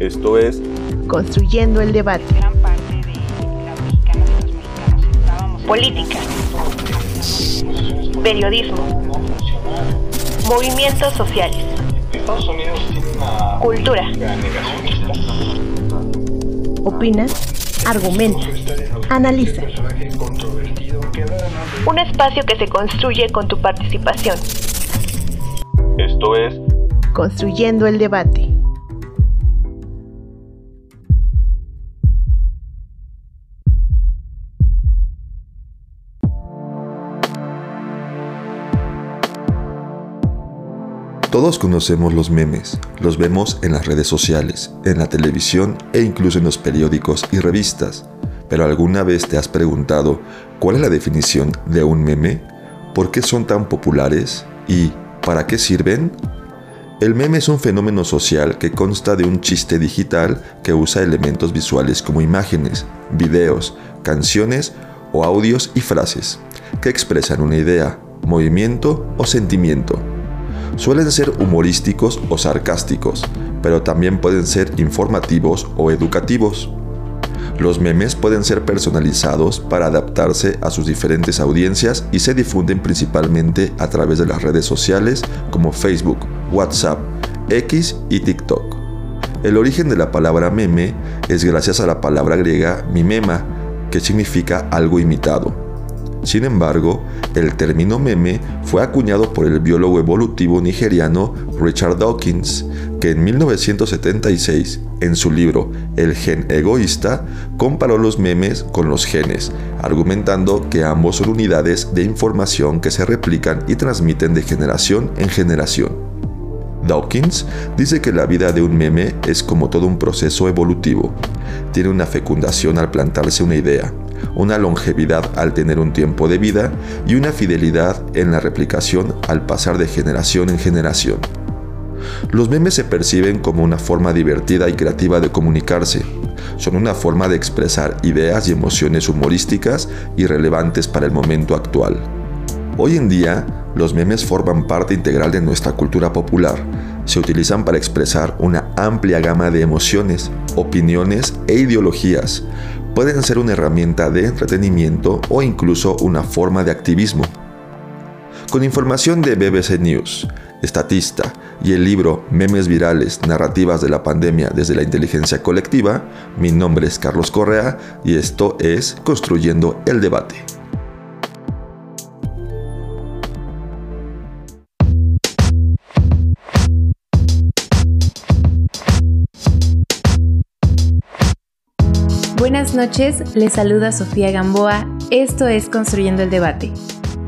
Esto es Construyendo el debate. Gran parte de la mexicana de los mexicanos estábamos política, periodismo, movimientos sociales, cultura, Opina, argumenta, analiza. un espacio que se construye con tu participación. Esto es Construyendo el debate. Todos conocemos los memes, los vemos en las redes sociales, en la televisión e incluso en los periódicos y revistas. Pero ¿alguna vez te has preguntado cuál es la definición de un meme? ¿Por qué son tan populares? ¿Y para qué sirven? El meme es un fenómeno social que consta de un chiste digital que usa elementos visuales como imágenes, videos, canciones o audios y frases que expresan una idea, movimiento o sentimiento. Suelen ser humorísticos o sarcásticos, pero también pueden ser informativos o educativos. Los memes pueden ser personalizados para adaptarse a sus diferentes audiencias y se difunden principalmente a través de las redes sociales como Facebook, WhatsApp, X y TikTok. El origen de la palabra meme es gracias a la palabra griega mimema, que significa algo imitado. Sin embargo, el término meme fue acuñado por el biólogo evolutivo nigeriano Richard Dawkins, que en 1976, en su libro El gen egoísta, comparó los memes con los genes, argumentando que ambos son unidades de información que se replican y transmiten de generación en generación. Dawkins dice que la vida de un meme es como todo un proceso evolutivo. Tiene una fecundación al plantarse una idea, una longevidad al tener un tiempo de vida y una fidelidad en la replicación al pasar de generación en generación. Los memes se perciben como una forma divertida y creativa de comunicarse. Son una forma de expresar ideas y emociones humorísticas y relevantes para el momento actual. Hoy en día, los memes forman parte integral de nuestra cultura popular. Se utilizan para expresar una amplia gama de emociones, opiniones e ideologías, pueden ser una herramienta de entretenimiento o incluso una forma de activismo. Con información de BBC News, Estatista y el libro Memes Virales, Narrativas de la Pandemia desde la Inteligencia Colectiva, mi nombre es Carlos Correa y esto es Construyendo el Debate. Buenas noches, les saluda Sofía Gamboa. Esto es Construyendo el Debate,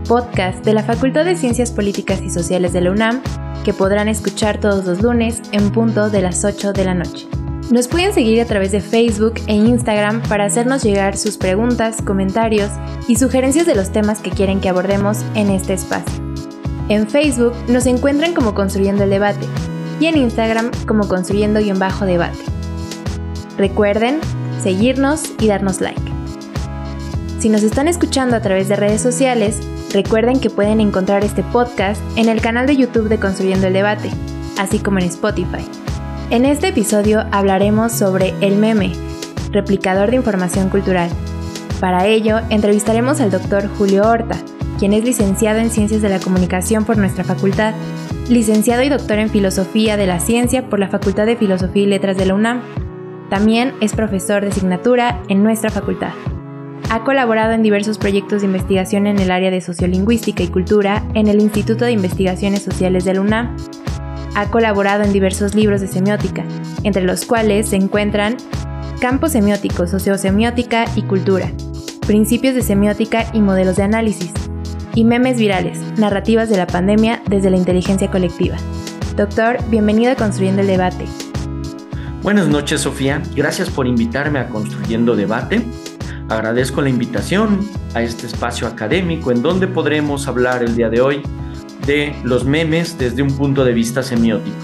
podcast de la Facultad de Ciencias Políticas y Sociales de la UNAM que podrán escuchar todos los lunes en punto de las 8 de la noche. Nos pueden seguir a través de Facebook e Instagram para hacernos llegar sus preguntas, comentarios y sugerencias de los temas que quieren que abordemos en este espacio. En Facebook nos encuentran como Construyendo el Debate y en Instagram como Construyendo-Debate. Recuerden seguirnos y darnos like. Si nos están escuchando a través de redes sociales, recuerden que pueden encontrar este podcast en el canal de YouTube de Construyendo el Debate, así como en Spotify. En este episodio hablaremos sobre el meme, replicador de información cultural. Para ello, entrevistaremos al doctor Julio Horta, quien es licenciado en Ciencias de la Comunicación por nuestra facultad, licenciado y doctor en Filosofía de la Ciencia por la Facultad de Filosofía y Letras de la UNAM, también es profesor de asignatura en nuestra facultad. Ha colaborado en diversos proyectos de investigación en el área de sociolingüística y cultura en el Instituto de Investigaciones Sociales de la UNAM. Ha colaborado en diversos libros de semiótica, entre los cuales se encuentran Campos semióticos, sociosemiótica y cultura, Principios de semiótica y modelos de análisis, y Memes virales, narrativas de la pandemia desde la inteligencia colectiva. Doctor, bienvenido a Construyendo el Debate. Buenas noches, Sofía. Gracias por invitarme a Construyendo Debate. Agradezco la invitación a este espacio académico en donde podremos hablar el día de hoy de los memes desde un punto de vista semiótico.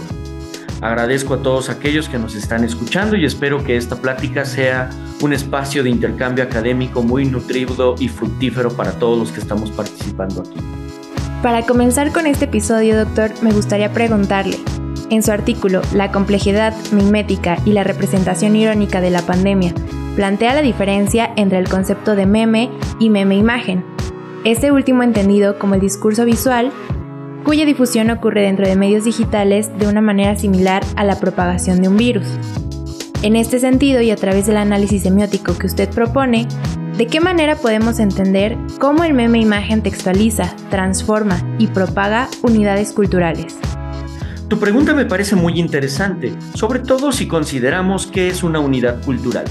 Agradezco a todos aquellos que nos están escuchando y espero que esta plática sea un espacio de intercambio académico muy nutrido y fructífero para todos los que estamos participando aquí. Para comenzar con este episodio, doctor, me gustaría preguntarle, En su artículo La complejidad mimética y la representación irónica de la pandemia, plantea la diferencia entre el concepto de meme y meme imagen, este último entendido como el discurso visual, cuya difusión ocurre dentro de medios digitales de una manera similar a la propagación de un virus. En este sentido y a través del análisis semiótico que usted propone, ¿de qué manera podemos entender cómo el meme imagen textualiza, transforma y propaga unidades culturales? Tu pregunta me parece muy interesante, sobre todo si consideramos que es una unidad cultural.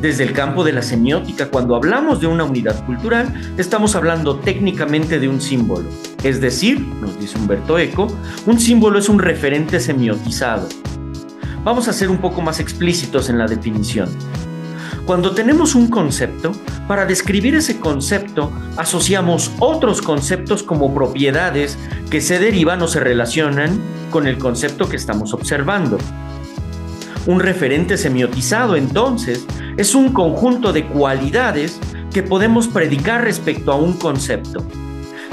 Desde el campo de la semiótica, cuando hablamos de una unidad cultural, estamos hablando técnicamente de un símbolo. Es decir, nos dice Humberto Eco, un símbolo es un referente semiotizado. Vamos a ser un poco más explícitos en la definición. Cuando tenemos un concepto, para describir ese concepto asociamos otros conceptos como propiedades que se derivan o se relacionan con el concepto que estamos observando. Un referente semiotizado, entonces, es un conjunto de cualidades que podemos predicar respecto a un concepto.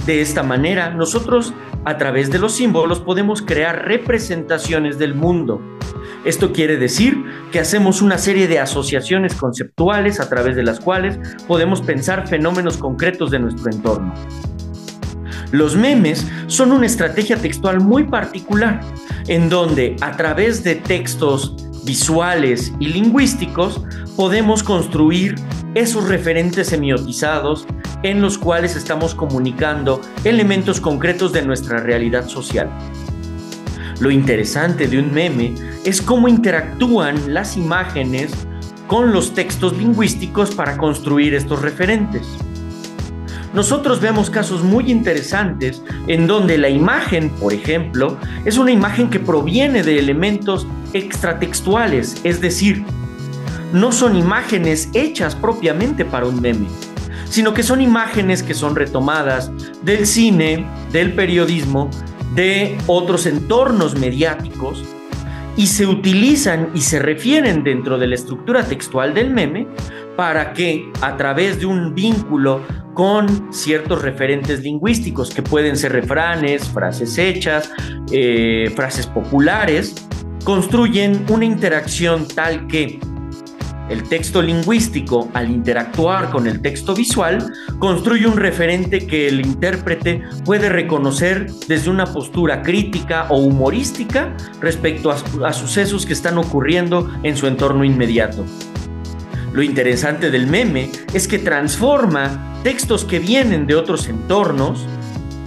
De esta manera, nosotros, a través de los símbolos, podemos crear representaciones del mundo. Esto quiere decir que hacemos una serie de asociaciones conceptuales a través de las cuales podemos pensar fenómenos concretos de nuestro entorno. Los memes son una estrategia textual muy particular, en donde a través de textos visuales y lingüísticos, podemos construir esos referentes semiotizados en los cuales estamos comunicando elementos concretos de nuestra realidad social. Lo interesante de un meme es cómo interactúan las imágenes con los textos lingüísticos para construir estos referentes. Nosotros vemos casos muy interesantes en donde la imagen, por ejemplo, es una imagen que proviene de elementos extratextuales, es decir, no son imágenes hechas propiamente para un meme, sino que son imágenes que son retomadas del cine, del periodismo, de otros entornos mediáticos y se utilizan y se refieren dentro de la estructura textual del meme para que a través de un vínculo con ciertos referentes lingüísticos que pueden ser refranes, frases hechas, eh, frases populares, construyen una interacción tal que el texto lingüístico, al interactuar con el texto visual, construye un referente que el intérprete puede reconocer desde una postura crítica o humorística respecto a, sucesos que están ocurriendo en su entorno inmediato. Lo interesante del meme es que transforma textos que vienen de otros entornos,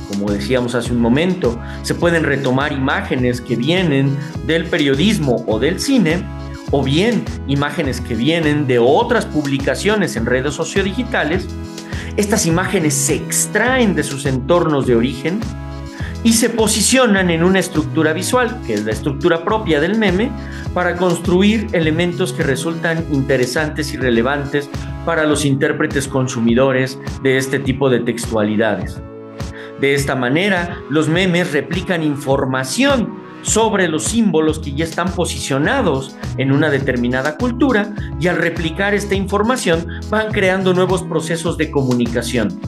como decíamos hace un momento, se pueden retomar imágenes que vienen del periodismo o del cine, o bien imágenes que vienen de otras publicaciones en redes sociodigitales. Estas imágenes se extraen de sus entornos de origen y se posicionan en una estructura visual, que es la estructura propia del meme, para construir elementos que resultan interesantes y relevantes para los intérpretes consumidores de este tipo de textualidades. De esta manera, los memes replican información sobre los símbolos que ya están posicionados en una determinada cultura y al replicar esta información van creando nuevos procesos de comunicación.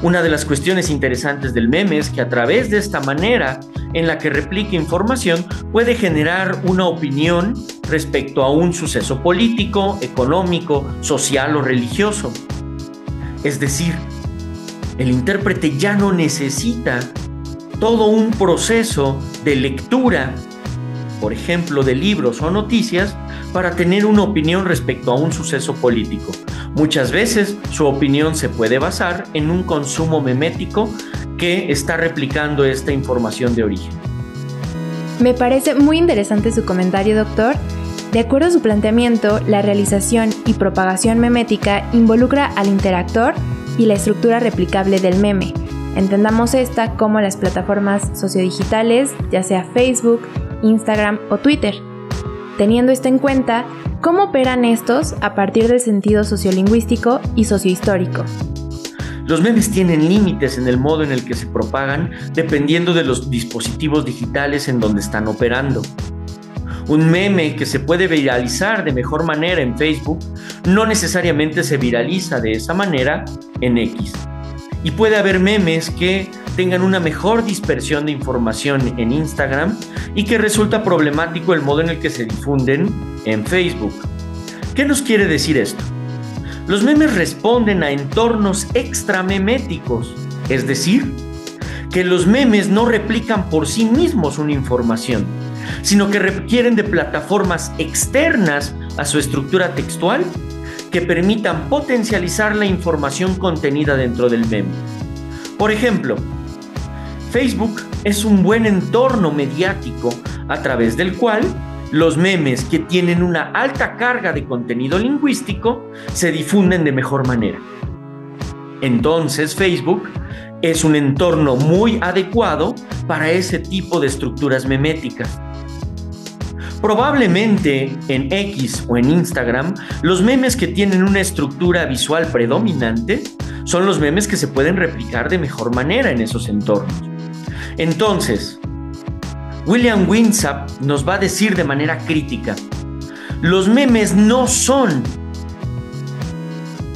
Una de las cuestiones interesantes del meme es que a través de esta manera en la que replica información puede generar una opinión respecto a un suceso político, económico, social o religioso. Es decir, el intérprete ya no necesita todo un proceso de lectura, por ejemplo, de libros o noticias, para tener una opinión respecto a un suceso político. Muchas veces su opinión se puede basar en un consumo memético que está replicando esta información de origen. Me parece muy interesante su comentario, doctor. De acuerdo a su planteamiento, la realización y propagación memética involucra al interactor y la estructura replicable del meme, Entendamos esta como las plataformas sociodigitales, ya sea Facebook, Instagram o Twitter. Teniendo esto en cuenta, ¿cómo operan estos a partir del sentido sociolingüístico y sociohistórico? Los memes tienen límites en el modo en el que se propagan dependiendo de los dispositivos digitales en donde están operando. Un meme que se puede viralizar de mejor manera en Facebook no necesariamente se viraliza de esa manera en X. Y puede haber memes que tengan una mejor dispersión de información en Instagram y que resulta problemático el modo en el que se difunden en Facebook. ¿Qué nos quiere decir esto? Los memes responden a entornos extrameméticos, es decir, que los memes no replican por sí mismos una información, sino que requieren de plataformas externas a su estructura textual que permitan potencializar la información contenida dentro del meme. Por ejemplo, Facebook es un buen entorno mediático a través del cual los memes que tienen una alta carga de contenido lingüístico se difunden de mejor manera. Entonces Facebook es un entorno muy adecuado para ese tipo de estructuras meméticas. Probablemente en X o en Instagram, los memes que tienen una estructura visual predominante son los memes que se pueden replicar de mejor manera en esos entornos. Entonces, William Winsap nos va a decir de manera crítica, los memes no son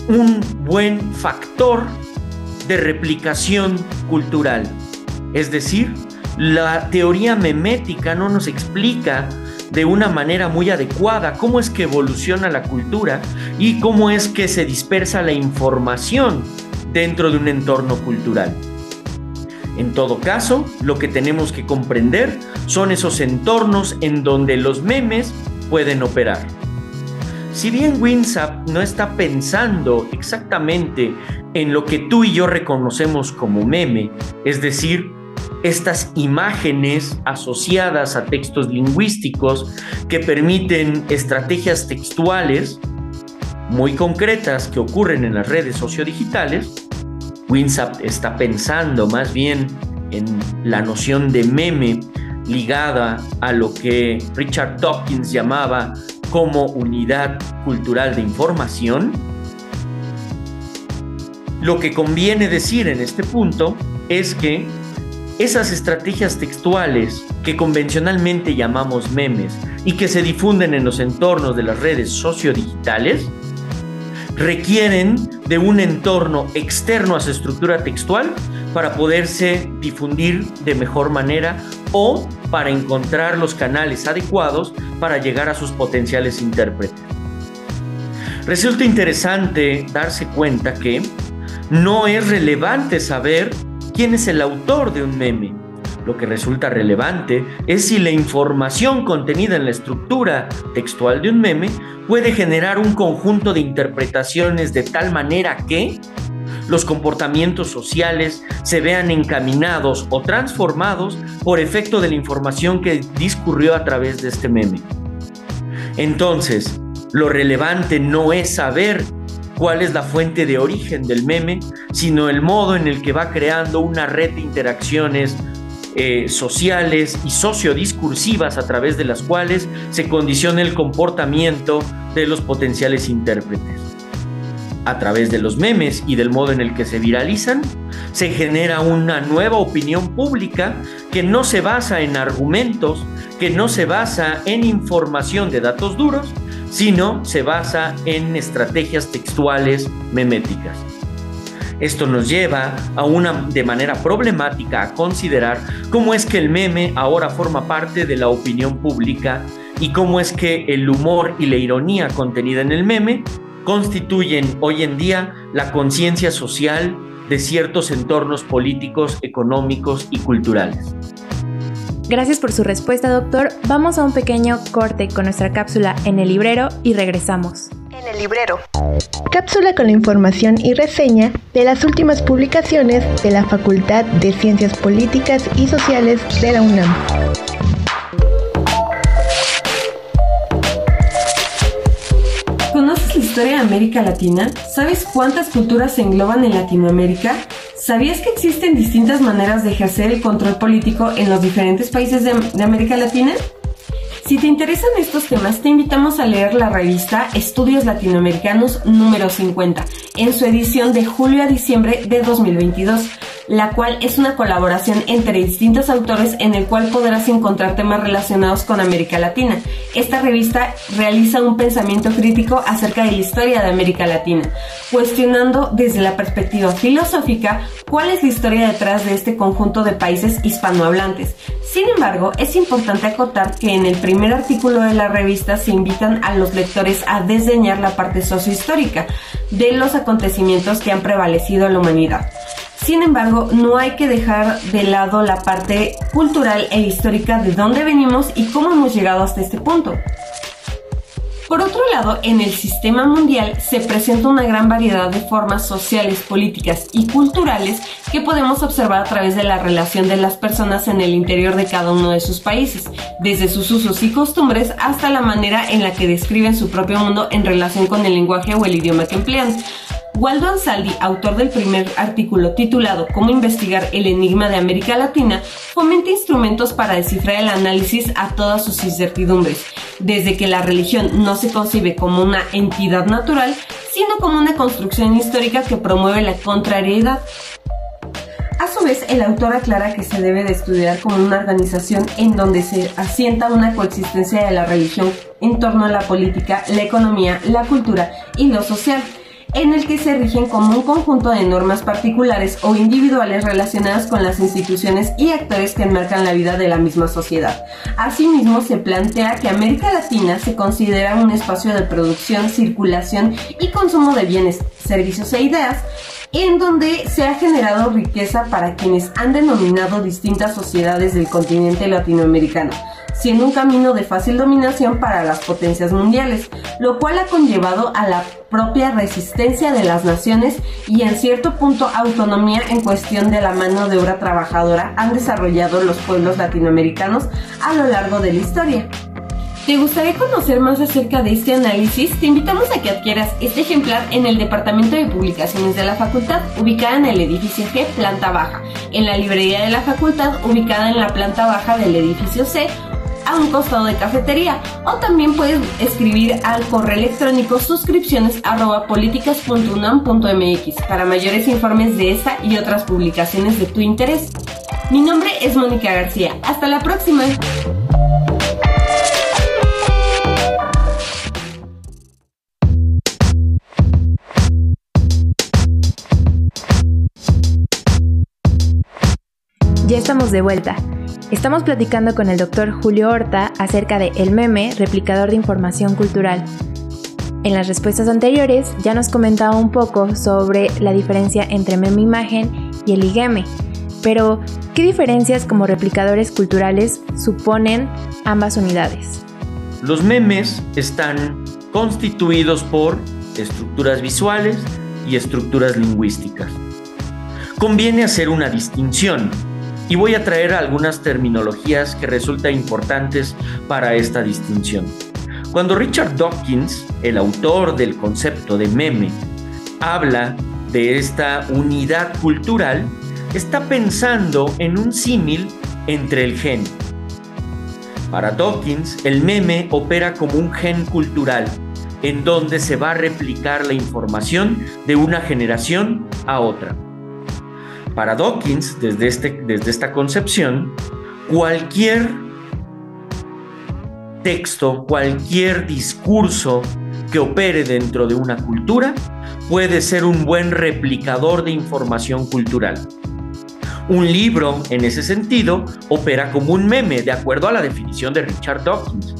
un buen factor de replicación cultural. Es decir, la teoría memética no nos explica de una manera muy adecuada cómo es que evoluciona la cultura y cómo es que se dispersa la información dentro de un entorno cultural. En todo caso, lo que tenemos que comprender son esos entornos en donde los memes pueden operar. Si bien WinSap no está pensando exactamente en lo que tú y yo reconocemos como meme, es decir, estas imágenes asociadas a textos lingüísticos que permiten estrategias textuales muy concretas que ocurren en las redes sociodigitales, WinSap está pensando más bien en la noción de meme ligada a lo que Richard Dawkins llamaba como unidad cultural de información. Lo que conviene decir en este punto es que esas estrategias textuales que convencionalmente llamamos memes y que se difunden en los entornos de las redes sociodigitales requieren de un entorno externo a su estructura textual para poderse difundir de mejor manera o para encontrar los canales adecuados para llegar a sus potenciales intérpretes. Resulta interesante darse cuenta que no es relevante saber quién es el autor de un meme. Lo que resulta relevante es si la información contenida en la estructura textual de un meme puede generar un conjunto de interpretaciones de tal manera que los comportamientos sociales se vean encaminados o transformados por efecto de la información que discurrió a través de este meme. Entonces, lo relevante no es saber cuál es la fuente de origen del meme, sino el modo en el que va creando una red de interacciones eh, sociales y sociodiscursivas a través de las cuales se condiciona el comportamiento de los potenciales intérpretes. A través de los memes y del modo en el que se viralizan, se genera una nueva opinión pública que no se basa en argumentos, que no se basa en información de datos duros, sino se basa en estrategias textuales meméticas. Esto nos lleva a una de manera problemática a considerar cómo es que el meme ahora forma parte de la opinión pública y cómo es que el humor y la ironía contenida en el meme constituyen hoy en día la conciencia social de ciertos entornos políticos, económicos y culturales. Gracias por su respuesta, doctor. Vamos a un pequeño corte con nuestra cápsula en el librero y regresamos. En el librero. Cápsula con la información y reseña de las últimas publicaciones de la Facultad de Ciencias Políticas y Sociales de la UNAM. ¿Conoces la historia de América Latina? ¿Sabes cuántas culturas se engloban en Latinoamérica? ¿Sabías que existen distintas maneras de ejercer el control político en los diferentes países de, de, América Latina? Si te interesan estos temas, te invitamos a leer la revista Estudios Latinoamericanos número 50, en su edición de julio a diciembre de 2022. La cual es una colaboración entre distintos autores en el cual podrás encontrar temas relacionados con América Latina. Esta revista realiza un pensamiento crítico acerca de la historia de América Latina, cuestionando desde la perspectiva filosófica cuál es la historia detrás de este conjunto de países hispanohablantes. Sin embargo, es importante acotar que en el primer artículo de la revista se invitan a los lectores a desdeñar la parte sociohistórica de los acontecimientos que han prevalecido en la humanidad. Sin embargo, no hay que dejar de lado la parte cultural e histórica de dónde venimos y cómo hemos llegado hasta este punto. Por otro lado, en el sistema mundial se presenta una gran variedad de formas sociales, políticas y culturales que podemos observar a través de la relación de las personas en el interior de cada uno de sus países, desde sus usos y costumbres hasta la manera en la que describen su propio mundo en relación con el lenguaje o el idioma que emplean. Waldo Ansaldi, autor del primer artículo titulado Cómo investigar el enigma de América Latina, fomenta instrumentos para descifrar el análisis a todas sus incertidumbres, desde que la religión no se concibe como una entidad natural, sino como una construcción histórica que promueve la contrariedad. A su vez, el autor aclara que se debe de estudiar como una organización en donde se asienta una coexistencia de la religión en torno a la política, la economía, la cultura y lo social en el que se rigen como un conjunto de normas particulares o individuales relacionadas con las instituciones y actores que enmarcan la vida de la misma sociedad. Asimismo, se plantea que América Latina se considera un espacio de producción, circulación y consumo de bienes, servicios e ideas, en donde se ha generado riqueza para quienes han denominado distintas sociedades del continente latinoamericano siendo un camino de fácil dominación para las potencias mundiales, lo cual ha conllevado a la propia resistencia de las naciones y en cierto punto autonomía en cuestión de la mano de obra trabajadora han desarrollado los pueblos latinoamericanos a lo largo de la historia. ¿Te gustaría conocer más acerca de este análisis? Te invitamos a que adquieras este ejemplar en el Departamento de Publicaciones de la Facultad, ubicada en el edificio G, planta baja, en la librería de la Facultad, ubicada en la planta baja del edificio C, a un costado de cafetería o también puedes escribir al correo electrónico suscripciones arroba para mayores informes de esta y otras publicaciones de tu interés. Mi nombre es Mónica García. Hasta la próxima. Ya estamos de vuelta. Estamos platicando con el doctor Julio Horta acerca de El Meme, replicador de información cultural. En las respuestas anteriores ya nos comentaba un poco sobre la diferencia entre meme imagen y el IGM, pero ¿qué diferencias como replicadores culturales suponen ambas unidades? Los memes están constituidos por estructuras visuales y estructuras lingüísticas. Conviene hacer una distinción y voy a traer algunas terminologías que resultan importantes para esta distinción. Cuando Richard Dawkins, el autor del concepto de meme, habla de esta unidad cultural, está pensando en un símil entre el gen. Para Dawkins, el meme opera como un gen cultural, en donde se va a replicar la información de una generación a otra. Para Dawkins, desde, este, desde esta concepción, cualquier texto, cualquier discurso que opere dentro de una cultura puede ser un buen replicador de información cultural. Un libro, en ese sentido, opera como un meme, de acuerdo a la definición de Richard Dawkins.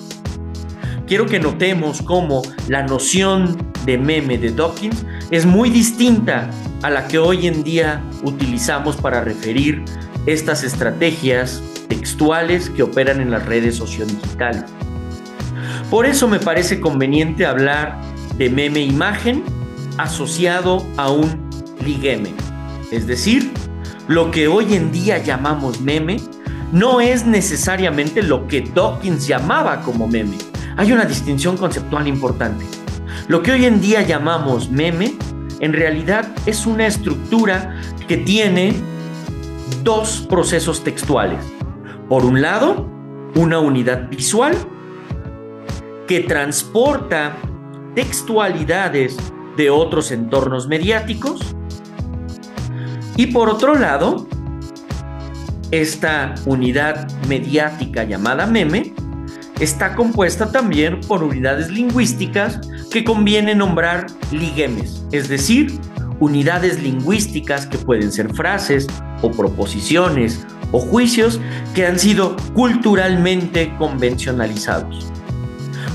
Quiero que notemos cómo la noción de meme de Dawkins es muy distinta a la que hoy en día utilizamos para referir estas estrategias textuales que operan en las redes sociodigitales. Por eso me parece conveniente hablar de meme imagen asociado a un ligeme. Es decir, lo que hoy en día llamamos meme no es necesariamente lo que Dawkins llamaba como meme. Hay una distinción conceptual importante. Lo que hoy en día llamamos meme en realidad es una estructura que tiene dos procesos textuales. Por un lado, una unidad visual que transporta textualidades de otros entornos mediáticos Y por otro lado, esta unidad mediática llamada meme está compuesta también por unidades lingüísticas que conviene nombrar liguemes, es decir, unidades lingüísticas que pueden ser frases o proposiciones o juicios que han sido culturalmente convencionalizados.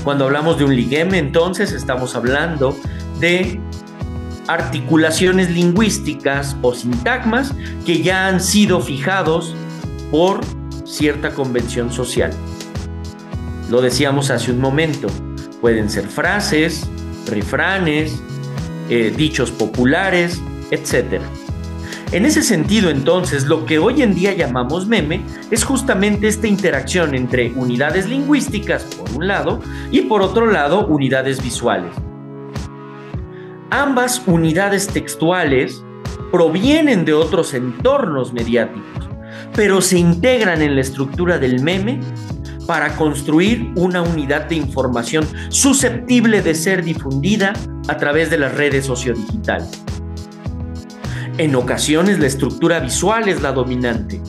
Cuando hablamos de un ligueme, entonces estamos hablando de articulaciones lingüísticas o sintagmas que ya han sido fijados por cierta convención social. Lo decíamos hace un momento, pueden ser frases, refranes, eh, dichos populares, etc. En ese sentido, entonces, lo que hoy en día llamamos meme es justamente esta interacción entre unidades lingüísticas, por un lado, y por otro lado, unidades visuales. Ambas unidades textuales provienen de otros entornos mediáticos, pero se integran en la estructura del meme para construir una unidad de información susceptible de ser difundida a través de las redes sociodigitales. En ocasiones la estructura visual es la dominante,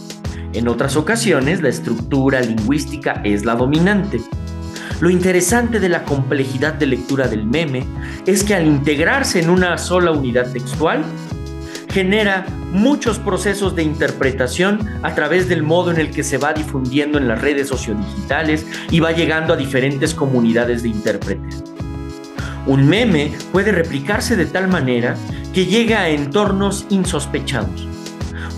en otras ocasiones la estructura lingüística es la dominante. Lo interesante de la complejidad de lectura del meme es que al integrarse en una sola unidad textual, genera muchos procesos de interpretación a través del modo en el que se va difundiendo en las redes sociodigitales y va llegando a diferentes comunidades de intérpretes. Un meme puede replicarse de tal manera que llega a entornos insospechados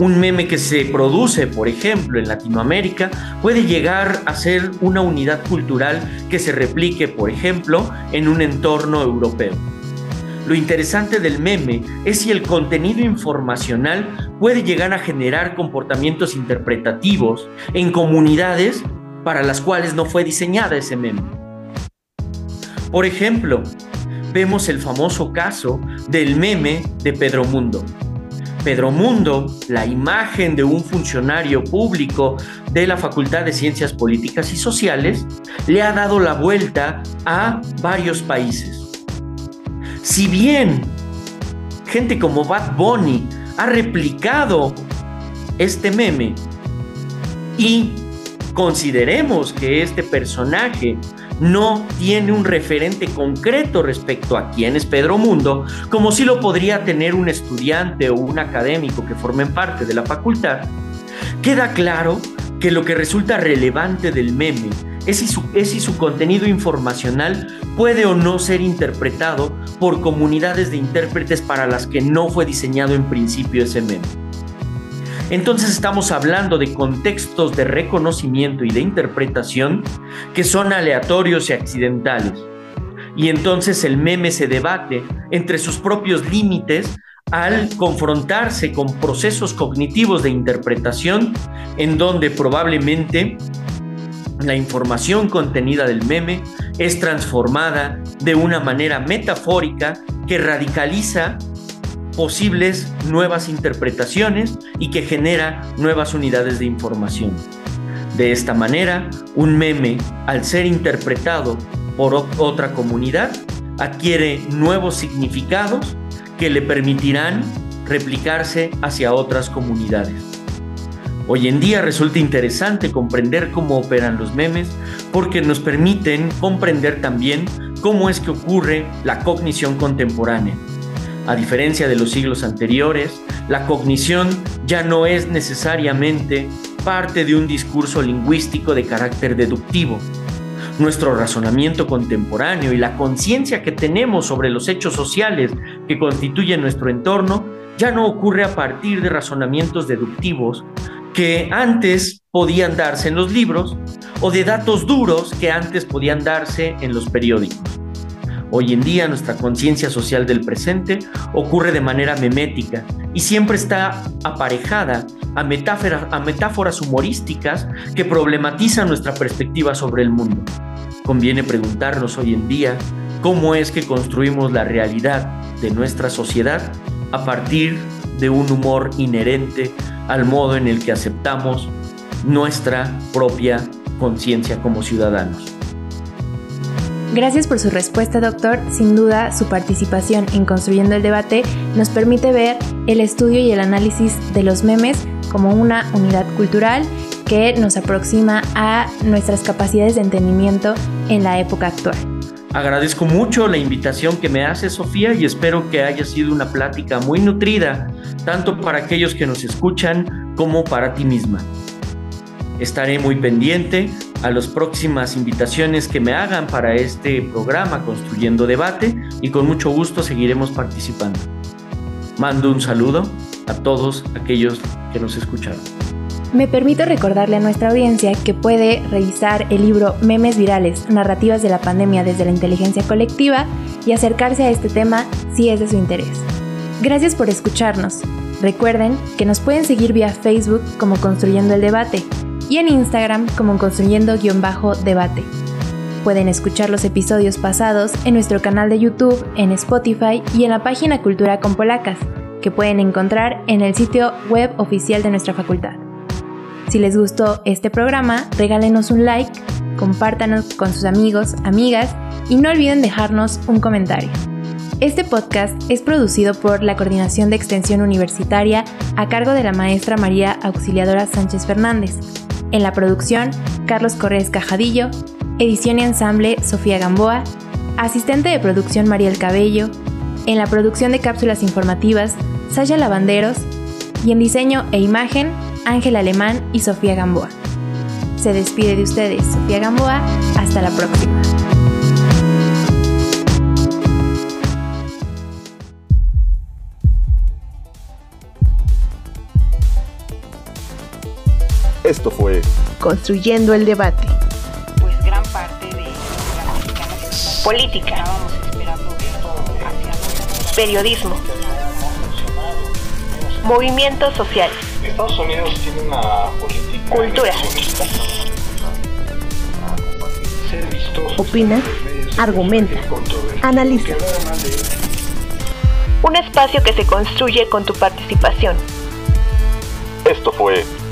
un meme que se produce, por ejemplo, en Latinoamérica, puede llegar a ser una unidad cultural que se replique, por ejemplo, en un entorno europeo. Lo interesante del meme es si el contenido informacional puede llegar a generar comportamientos interpretativos en comunidades para las cuales no fue diseñada ese meme. Por ejemplo, vemos el famoso caso del meme de Pedro Mundo. Pedro Mundo, la imagen de un funcionario público de la Facultad de Ciencias Políticas y Sociales, le ha dado la vuelta a varios países. Si bien gente como Bad Bunny ha replicado este meme y consideremos que este personaje no tiene un referente concreto respecto a quién es Pedro Mundo, como si lo podría tener un estudiante o un académico que formen parte de la facultad, queda claro que lo que resulta relevante del meme es si, su, es si su contenido informacional puede o no ser interpretado por comunidades de intérpretes para las que no fue diseñado en principio ese meme. Entonces estamos hablando de contextos de reconocimiento y de interpretación que son aleatorios y accidentales. Y entonces el meme se debate entre sus propios límites al confrontarse con procesos cognitivos de interpretación en donde probablemente la información contenida del meme es transformada de una manera metafórica que radicaliza posibles nuevas interpretaciones y que genera nuevas unidades de información. De esta manera, un meme, al ser interpretado por otra comunidad, adquiere nuevos significados que le permitirán replicarse hacia otras comunidades. Hoy en día resulta interesante comprender cómo operan los memes porque nos permiten comprender también cómo es que ocurre la cognición contemporánea a diferencia de los siglos anteriores, la cognición ya no es necesariamente parte de un discurso lingüístico de carácter deductivo. Nuestro razonamiento contemporáneo y la conciencia que tenemos sobre los hechos sociales que constituyen nuestro entorno ya no ocurre a partir de razonamientos deductivos que antes podían darse en los libros o de datos duros que antes podían darse en los periódicos. Hoy en día nuestra conciencia social del presente ocurre de manera memética y siempre está aparejada a, metáforas humorísticas que problematizan nuestra perspectiva sobre el mundo. Conviene preguntarnos hoy en día cómo es que construimos la realidad de nuestra sociedad a partir de un humor inherente al modo en el que aceptamos nuestra propia conciencia como ciudadanos. Gracias por su respuesta, doctor. Sin duda, su participación en Construyendo el Debate nos permite ver el estudio y el análisis de los memes como una unidad cultural que nos aproxima a nuestras capacidades de entendimiento en la época actual. Agradezco mucho la invitación que me hace Sofía y espero que haya sido una plática muy nutrida, tanto para aquellos que nos escuchan como para ti misma. Estaré muy pendiente a las próximas invitaciones que me hagan para este programa Construyendo Debate y con mucho gusto seguiremos participando. Mando un saludo a todos aquellos que nos escucharon. Me permito recordarle a nuestra audiencia que puede revisar el libro Memes Virales, Narrativas de la Pandemia desde la Inteligencia Colectiva y acercarse a este tema si es de su interés. Gracias por escucharnos. Recuerden que nos pueden seguir vía Facebook como Construyendo el Debate y en Instagram como Construyendo-Debate. Pueden escuchar los episodios pasados en nuestro canal de YouTube, en Spotify y en la página Cultura con Polacas, que pueden encontrar en el sitio web oficial de nuestra facultad. Si les gustó este programa, regálenos un like, compártanos con sus amigos, amigas y no olviden dejarnos un comentario. Este podcast es producido por la Coordinación de Extensión Universitaria a cargo de la maestra María Auxiliadora Sánchez Fernández. En la producción, Carlos Corrés Cajadillo, edición y ensamble Sofía Gamboa, asistente de producción Mariel Cabello, en la producción de cápsulas informativas Sasha Lavanderos y en diseño e imagen Ángel Alemán y Sofía Gamboa. Se despide de ustedes Sofía Gamboa, hasta la próxima. Esto fue Construyendo el Debate. Pues gran parte de la Política. estábamos esperando esto hacia Periodismo. Movimientos sociales. Estados Unidos tiene una política Cultura. Opina, argumenta, analiza. Un espacio que se construye con tu participación. Esto fue